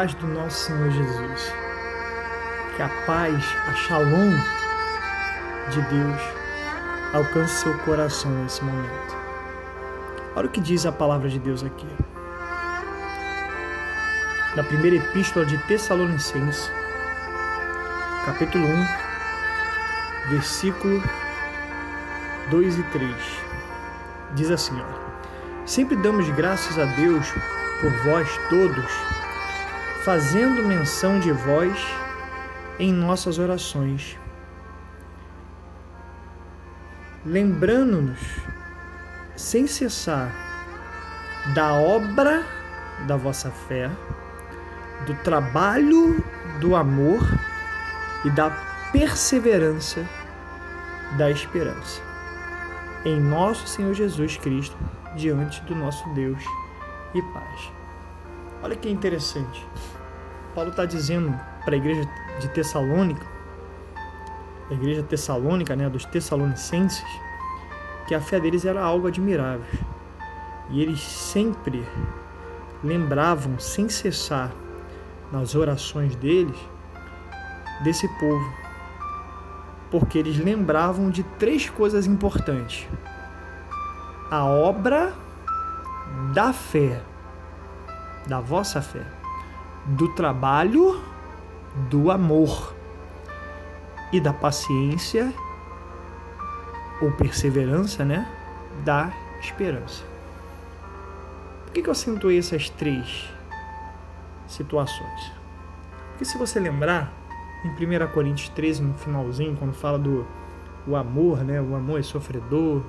Paz do nosso Senhor Jesus. Que a paz, a shalom de Deus alcance seu coração nesse momento. Olha o que diz a palavra de Deus aqui. Na primeira epístola de Tessalonicenses, capítulo 1, versículo 2 e 3. Diz assim, ó: Sempre damos graças a Deus por vós todos, fazendo menção de vós em nossas orações, lembrando-nos sem cessar da obra da vossa fé, do trabalho do amor e da perseverança da esperança em nosso Senhor Jesus Cristo diante do nosso Deus e paz. Olha que interessante. Paulo está dizendo para a igreja de Tessalônica, a igreja tessalônica, né, dos tessalonicenses, que a fé deles era algo admirável. E eles sempre lembravam, sem cessar, nas orações deles, desse povo. Porque eles lembravam de três coisas importantes: a obra da fé, da vossa fé, do trabalho, do amor e da paciência ou perseverança, né? Da esperança. Por que, que eu acentuei essas três situações? Porque se você lembrar, em 1 Coríntios 13, no finalzinho, quando fala do o amor, né? O amor é sofredor,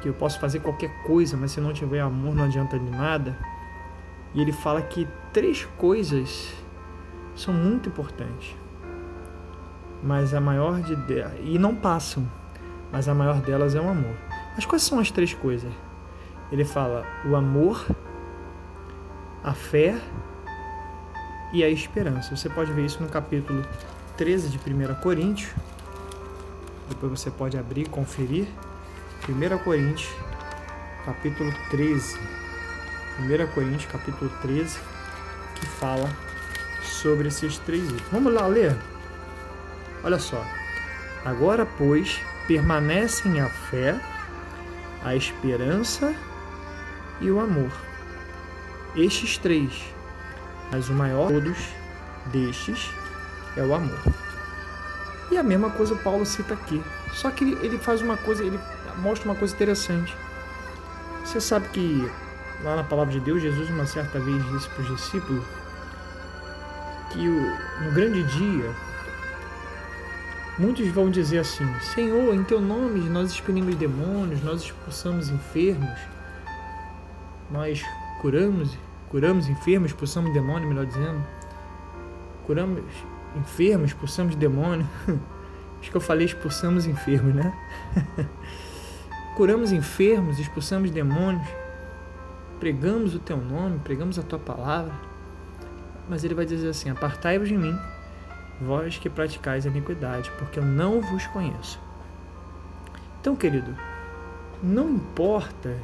que eu posso fazer qualquer coisa, mas se não tiver amor não adianta de nada. E ele fala que três coisas são muito importantes. Mas a maior de e não passam, mas a maior delas é o amor. Mas quais são as três coisas? Ele fala o amor, a fé e a esperança. Você pode ver isso no capítulo 13 de 1 Coríntios. Depois você pode abrir e conferir. 1 Coríntios, capítulo 13. 1 Coríntios, capítulo 13, que fala sobre esses três itens. Vamos lá ler? Olha só. Agora, pois, permanecem a fé, a esperança e o amor. Estes três, mas o maior de todos destes é o amor. E a mesma coisa Paulo cita aqui. Só que ele faz uma coisa, ele mostra uma coisa interessante. Você sabe que lá na palavra de Deus, Jesus uma certa vez disse para os discípulos que o, no grande dia muitos vão dizer assim: Senhor, em teu nome nós expelimos demônios, nós expulsamos enfermos, nós curamos, curamos enfermos, expulsamos demônios, melhor dizendo, curamos enfermos, expulsamos demônios. Acho que eu falei expulsamos enfermos, né? Curamos enfermos, expulsamos demônios, pregamos o teu nome, pregamos a tua palavra. Mas ele vai dizer assim: Apartai-vos de mim, vós que praticais a iniquidade, porque eu não vos conheço. Então, querido, não importa,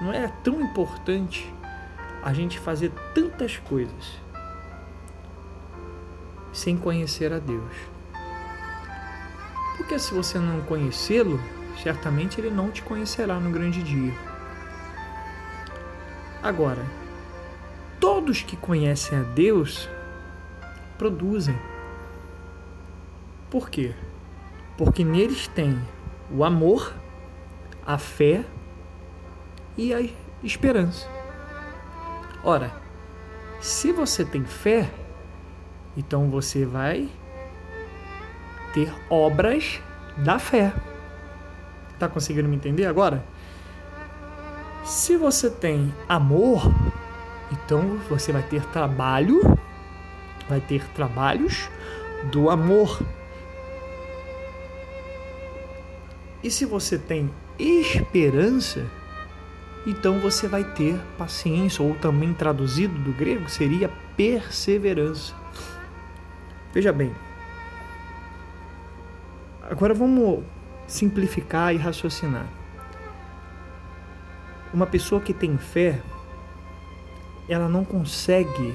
não é tão importante a gente fazer tantas coisas sem conhecer a Deus. Porque se você não conhecê-lo, certamente ele não te conhecerá no grande dia. Agora, todos que conhecem a Deus produzem. Por quê? Porque neles tem o amor, a fé e a esperança. Ora, se você tem fé, então você vai ter obras da fé. Tá conseguindo me entender agora? Se você tem amor, então você vai ter trabalho, vai ter trabalhos do amor. E se você tem esperança, então você vai ter paciência, ou também traduzido do grego seria perseverança. Veja bem, agora vamos simplificar e raciocinar. Uma pessoa que tem fé, ela não consegue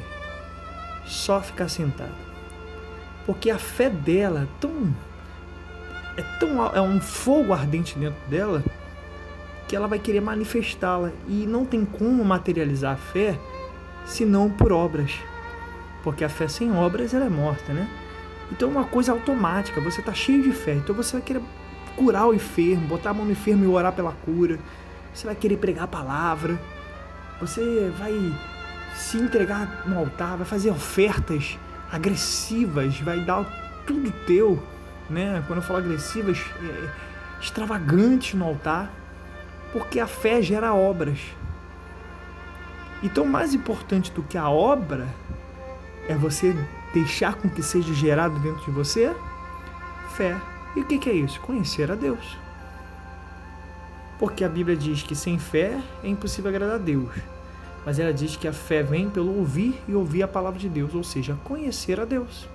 só ficar sentada. Porque a fé dela é tão é tão é um fogo ardente dentro dela que ela vai querer manifestá-la e não tem como materializar a fé senão por obras. Porque a fé sem obras ela é morta, né? Então é uma coisa automática, você está cheio de fé, então você vai querer curar o enfermo, botar a mão no enfermo e orar pela cura. Você vai querer pregar a palavra. Você vai se entregar no altar, vai fazer ofertas agressivas, vai dar tudo teu, né? Quando eu falo agressivas, é, extravagantes no altar, porque a fé gera obras. Então, mais importante do que a obra é você deixar com que seja gerado dentro de você fé. E o que é isso? Conhecer a Deus. Porque a Bíblia diz que sem fé é impossível agradar a Deus. Mas ela diz que a fé vem pelo ouvir e ouvir a palavra de Deus, ou seja, conhecer a Deus.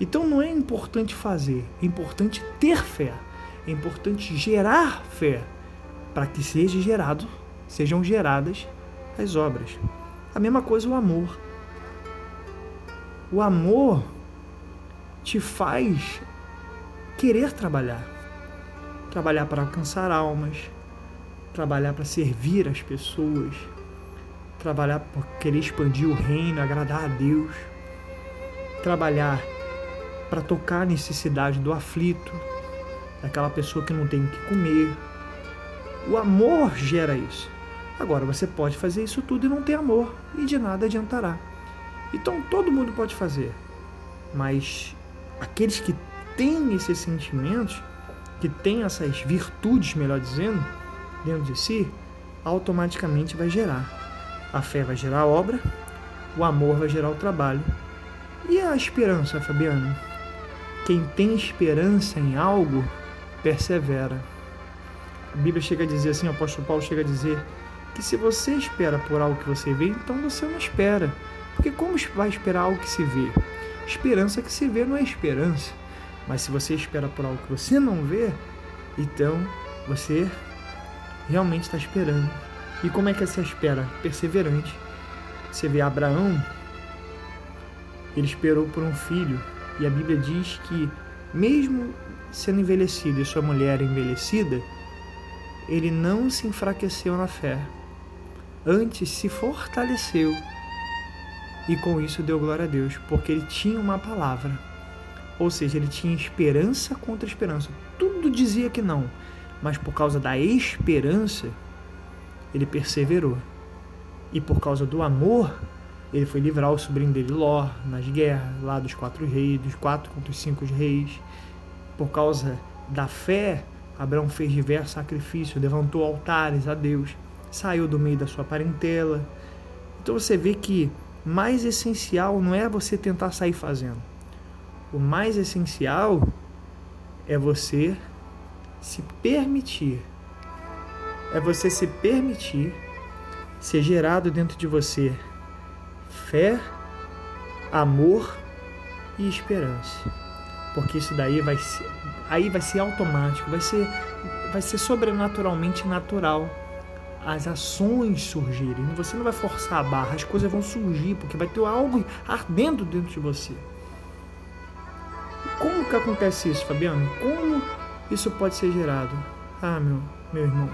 Então não é importante fazer, é importante ter fé. É importante gerar fé para que seja gerado, sejam geradas as obras. A mesma coisa o amor. O amor te faz querer trabalhar. Trabalhar para alcançar almas, trabalhar para servir as pessoas, trabalhar por querer expandir o reino, agradar a Deus, trabalhar para tocar a necessidade do aflito, daquela pessoa que não tem o que comer. O amor gera isso. Agora você pode fazer isso tudo e não ter amor, e de nada adiantará. Então todo mundo pode fazer, mas aqueles que têm esses sentimentos, que têm essas virtudes, melhor dizendo, dentro de si, automaticamente vai gerar. A fé vai gerar a obra, o amor vai gerar o trabalho. E a esperança, Fabiano? Quem tem esperança em algo, persevera. A Bíblia chega a dizer assim, o apóstolo Paulo chega a dizer que se você espera por algo que você vê, então você não espera. Porque como vai esperar algo que se vê? Esperança que se vê não é esperança. Mas se você espera por algo que você não vê, então você realmente está esperando. E como é que é essa espera? Perseverante. Você vê Abraão, ele esperou por um filho, e a Bíblia diz que, mesmo sendo envelhecido e sua mulher envelhecida, ele não se enfraqueceu na fé, antes se fortaleceu e com isso deu glória a Deus, porque ele tinha uma palavra. Ou seja, ele tinha esperança contra esperança. Tudo dizia que não, mas por causa da esperança, ele perseverou. E por causa do amor, ele foi livrar o sobrinho dele Ló nas guerras, lá dos quatro reis, dos quatro contra os cinco reis. Por causa da fé, Abraão fez diversos sacrifícios, levantou altares a Deus, saiu do meio da sua parentela. Então você vê que mais essencial não é você tentar sair fazendo. O mais essencial é você se permitir. É você se permitir ser gerado dentro de você fé, amor e esperança. Porque isso daí vai ser, aí vai ser automático, vai ser, vai ser sobrenaturalmente natural as ações surgirem. Você não vai forçar a barra, as coisas vão surgir, porque vai ter algo ardendo dentro de você. Como que acontece isso, Fabiano? Como isso pode ser gerado? Ah, meu, meu irmão.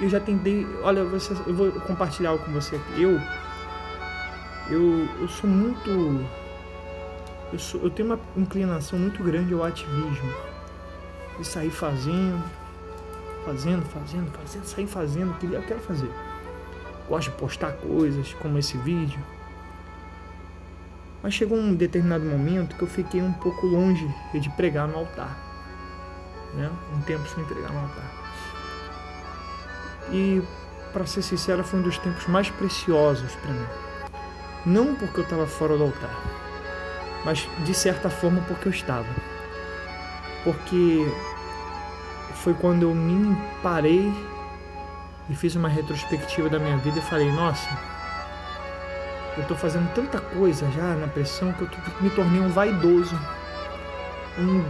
Eu já tentei. Olha, você, eu vou compartilhar algo com você aqui. Eu. Eu, eu sou muito. Eu, sou, eu tenho uma inclinação muito grande ao ativismo. De sair fazendo, fazendo, fazendo, fazendo, sair fazendo o que eu quero fazer. Gosto de postar coisas como esse vídeo. Mas chegou um determinado momento que eu fiquei um pouco longe de pregar no altar. Né? Um tempo sem pregar no altar. E, para ser sincero, foi um dos tempos mais preciosos para mim. Não porque eu estava fora do altar, mas de certa forma porque eu estava. Porque foi quando eu me parei e fiz uma retrospectiva da minha vida e falei: Nossa, eu estou fazendo tanta coisa já na pressão que eu me tornei um vaidoso, um,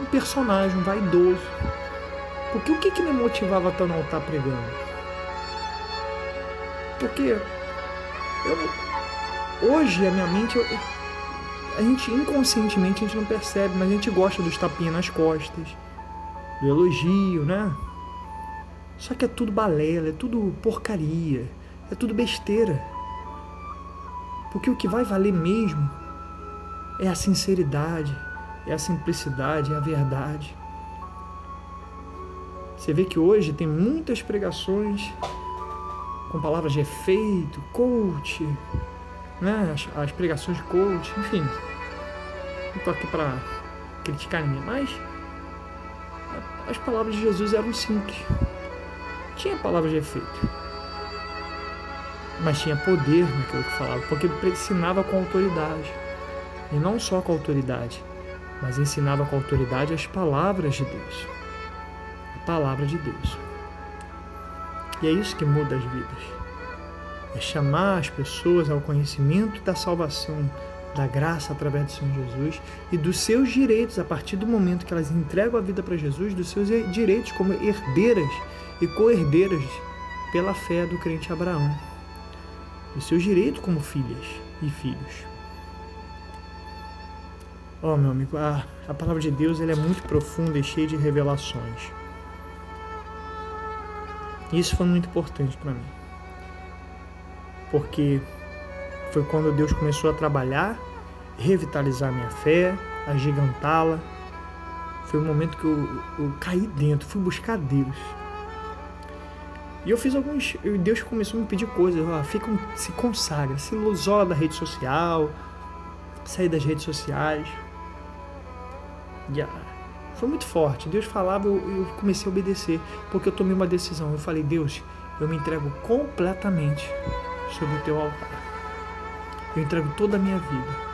um personagem, um vaidoso. Porque o que, que me motivava a estar no altar pregando? Porque eu, hoje a minha mente, a gente inconscientemente a gente não percebe, mas a gente gosta dos tapinhas nas costas, do elogio, né? Só que é tudo balela, é tudo porcaria, é tudo besteira. Porque o que vai valer mesmo é a sinceridade, é a simplicidade, é a verdade. Você vê que hoje tem muitas pregações com palavras de efeito, coach, né? as, as pregações de coach, enfim. Não estou aqui para criticar ninguém, mas as palavras de Jesus eram simples. Tinha palavras de efeito, mas tinha poder naquilo que falava, porque ensinava com autoridade. E não só com autoridade, mas ensinava com autoridade as palavras de Deus. A palavra de Deus. E é isso que muda as vidas. É chamar as pessoas ao conhecimento da salvação, da graça através do Senhor Jesus e dos seus direitos a partir do momento que elas entregam a vida para Jesus, dos seus direitos como herdeiras e co-herdeiras pela fé do crente Abraão. Os seus direitos como filhas e filhos. Ó, oh, meu amigo, a, a palavra de Deus ela é muito profunda e cheia de revelações. Isso foi muito importante para mim. Porque foi quando Deus começou a trabalhar, revitalizar minha fé, agigantá-la. Foi o momento que eu, eu caí dentro, fui buscar Deus. E eu fiz alguns. Deus começou a me pedir coisas. Ó, fica, se consagra, se isola da rede social, sair das redes sociais. E, foi muito forte. Deus falava, eu, eu comecei a obedecer, porque eu tomei uma decisão. Eu falei, Deus, eu me entrego completamente sobre o teu altar. Eu entrego toda a minha vida.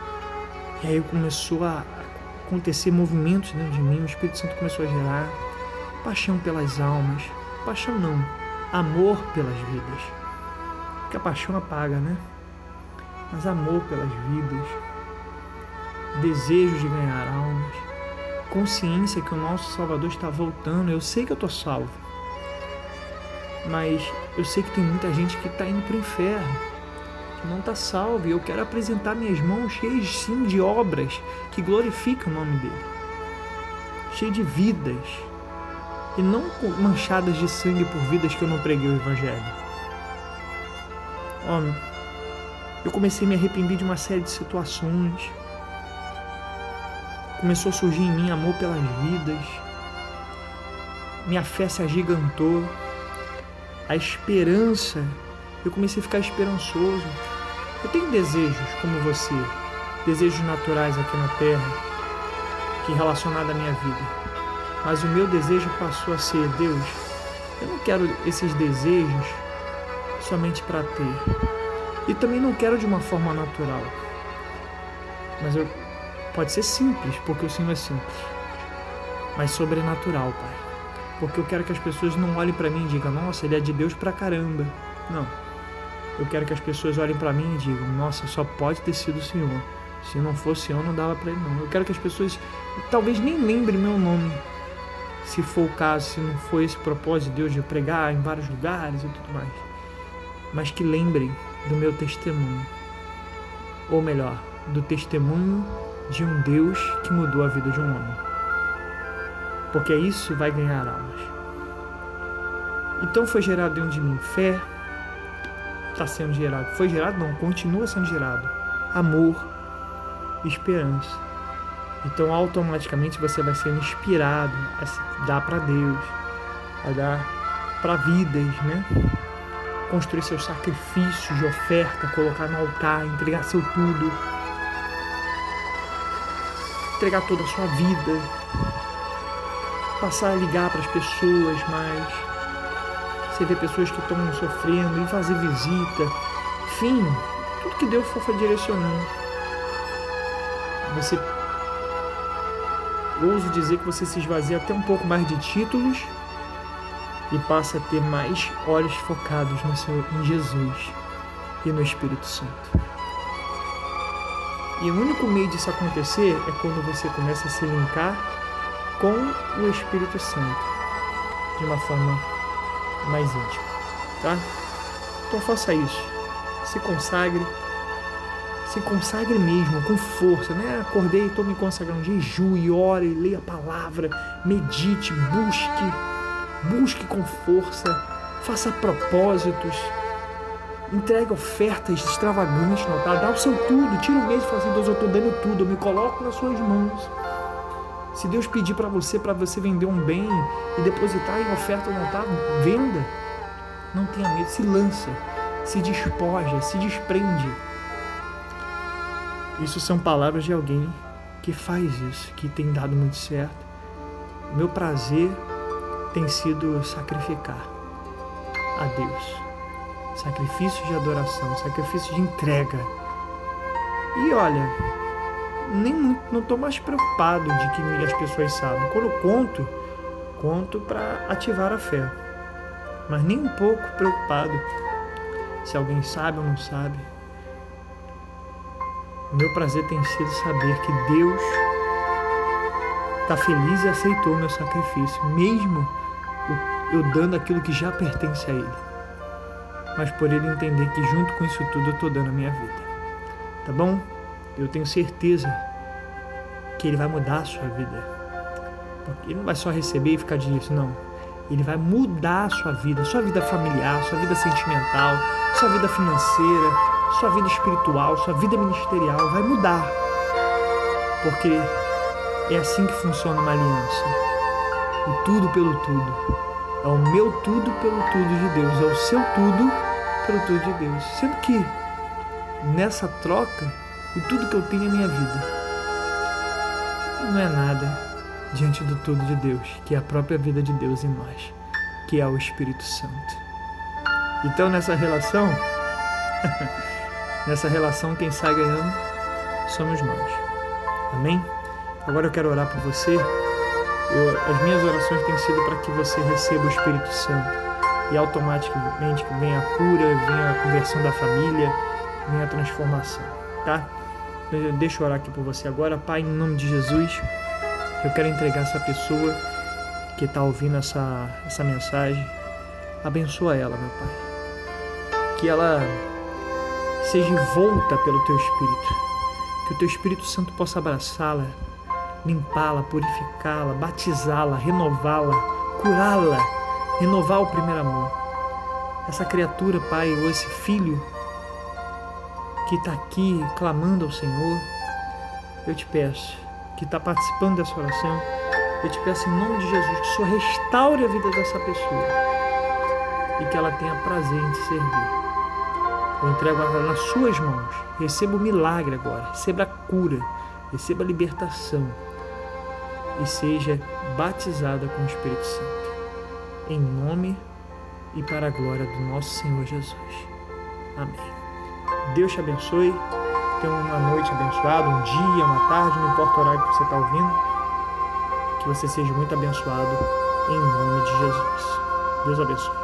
E aí começou a acontecer movimentos dentro de mim, o Espírito Santo começou a gerar paixão pelas almas. Paixão não, amor pelas vidas. Porque a paixão apaga, né? Mas amor pelas vidas, desejo de ganhar almas consciência que o nosso Salvador está voltando. Eu sei que eu estou salvo, mas eu sei que tem muita gente que está indo para o inferno, que não está salvo. E eu quero apresentar minhas mãos cheias sim de obras que glorificam o nome dele, cheias de vidas e não manchadas de sangue por vidas que eu não preguei o Evangelho. Homem, eu comecei a me arrepender de uma série de situações Começou a surgir em mim amor pelas vidas. Minha fé se agigantou. A esperança, eu comecei a ficar esperançoso. Eu tenho desejos como você, desejos naturais aqui na terra, que relacionado à minha vida. Mas o meu desejo passou a ser, Deus, eu não quero esses desejos somente para ter. E também não quero de uma forma natural. Mas eu Pode ser simples, porque o Senhor é simples, mas sobrenatural, Pai. Porque eu quero que as pessoas não olhem para mim e digam, nossa, ele é de Deus pra caramba. Não. Eu quero que as pessoas olhem para mim e digam, nossa, só pode ter sido o Senhor. Se não fosse Senhor, não dava para ele, não. Eu quero que as pessoas talvez nem lembrem meu nome, se for o caso, se não for esse propósito de Deus de pregar em vários lugares e tudo mais. Mas que lembrem do meu testemunho. Ou melhor, do testemunho de um Deus que mudou a vida de um homem. Porque isso vai ganhar almas. Então foi gerado dentro de mim fé, está sendo gerado. Foi gerado? Não, continua sendo gerado. Amor, esperança. Então automaticamente você vai sendo inspirado a dar para Deus, a dar para vidas, né? Construir seus sacrifícios de oferta, colocar no altar, entregar seu tudo entregar toda a sua vida, passar a ligar para as pessoas mais. Você vê pessoas que estão sofrendo, e fazer visita, enfim, tudo que Deus for direcionando. Você ouso dizer que você se esvazia até um pouco mais de títulos e passa a ter mais olhos focados no seu, em Jesus e no Espírito Santo. E o único meio disso acontecer é quando você começa a se linkar com o Espírito Santo de uma forma mais íntima, tá? Então faça isso. Se consagre. Se consagre mesmo, com força, né? Acordei, estou me consagrando. Jejue, ore, leia a palavra, medite, busque. Busque com força. Faça propósitos. Entregue ofertas extravagantes no altar. Dá o seu tudo. Tira o mês e fala assim, Deus, eu estou dando tudo. Eu me coloco nas suas mãos. Se Deus pedir para você, para você vender um bem e depositar em oferta no altar, venda. Não tenha medo, se lança, se despoja, se desprende. Isso são palavras de alguém que faz isso, que tem dado muito certo. O meu prazer tem sido sacrificar a Deus. Sacrifício de adoração, sacrifício de entrega. E olha, nem não estou mais preocupado de que as pessoas sabem. Quando eu conto, conto para ativar a fé, mas nem um pouco preocupado se alguém sabe ou não sabe. O meu prazer tem sido saber que Deus está feliz e aceitou o meu sacrifício, mesmo eu dando aquilo que já pertence a Ele. Mas por Ele entender que junto com isso tudo eu estou dando a minha vida. Tá bom? eu tenho certeza que ele vai mudar a sua vida. Ele não vai só receber e ficar disso, não. Ele vai mudar a sua vida, sua vida familiar, sua vida sentimental, sua vida financeira, sua vida espiritual, sua vida ministerial, vai mudar. Porque é assim que funciona uma aliança. O tudo pelo tudo. É o meu tudo pelo tudo de Deus, é o seu tudo pelo tudo de Deus. Sendo que nessa troca e tudo que eu tenho é minha vida. Não é nada diante do tudo de Deus, que é a própria vida de Deus em nós, que é o Espírito Santo. Então nessa relação, nessa relação quem sai ganhando somos nós. Amém? Agora eu quero orar por você. Eu, as minhas orações têm sido para que você receba o Espírito Santo e automaticamente venha a cura, venha a conversão da família, venha a transformação, tá? Deixa eu orar aqui por você agora. Pai, em nome de Jesus, eu quero entregar essa pessoa que está ouvindo essa, essa mensagem. Abençoa ela, meu Pai. Que ela seja volta pelo Teu Espírito. Que o Teu Espírito Santo possa abraçá-la, limpá-la, purificá-la, batizá-la, renová-la, curá-la, renovar o primeiro amor. Essa criatura, Pai, ou esse filho que está aqui clamando ao Senhor, eu te peço, que está participando dessa oração, eu te peço em nome de Jesus que o Senhor restaure a vida dessa pessoa e que ela tenha prazer em te servir. Eu entrego ela nas suas mãos. Receba o milagre agora, receba a cura, receba a libertação e seja batizada com o Espírito Santo. Em nome e para a glória do nosso Senhor Jesus. Amém. Deus te abençoe. Tenha uma noite abençoada, um dia, uma tarde, não importa o horário que você está ouvindo. Que você seja muito abençoado em nome de Jesus. Deus abençoe.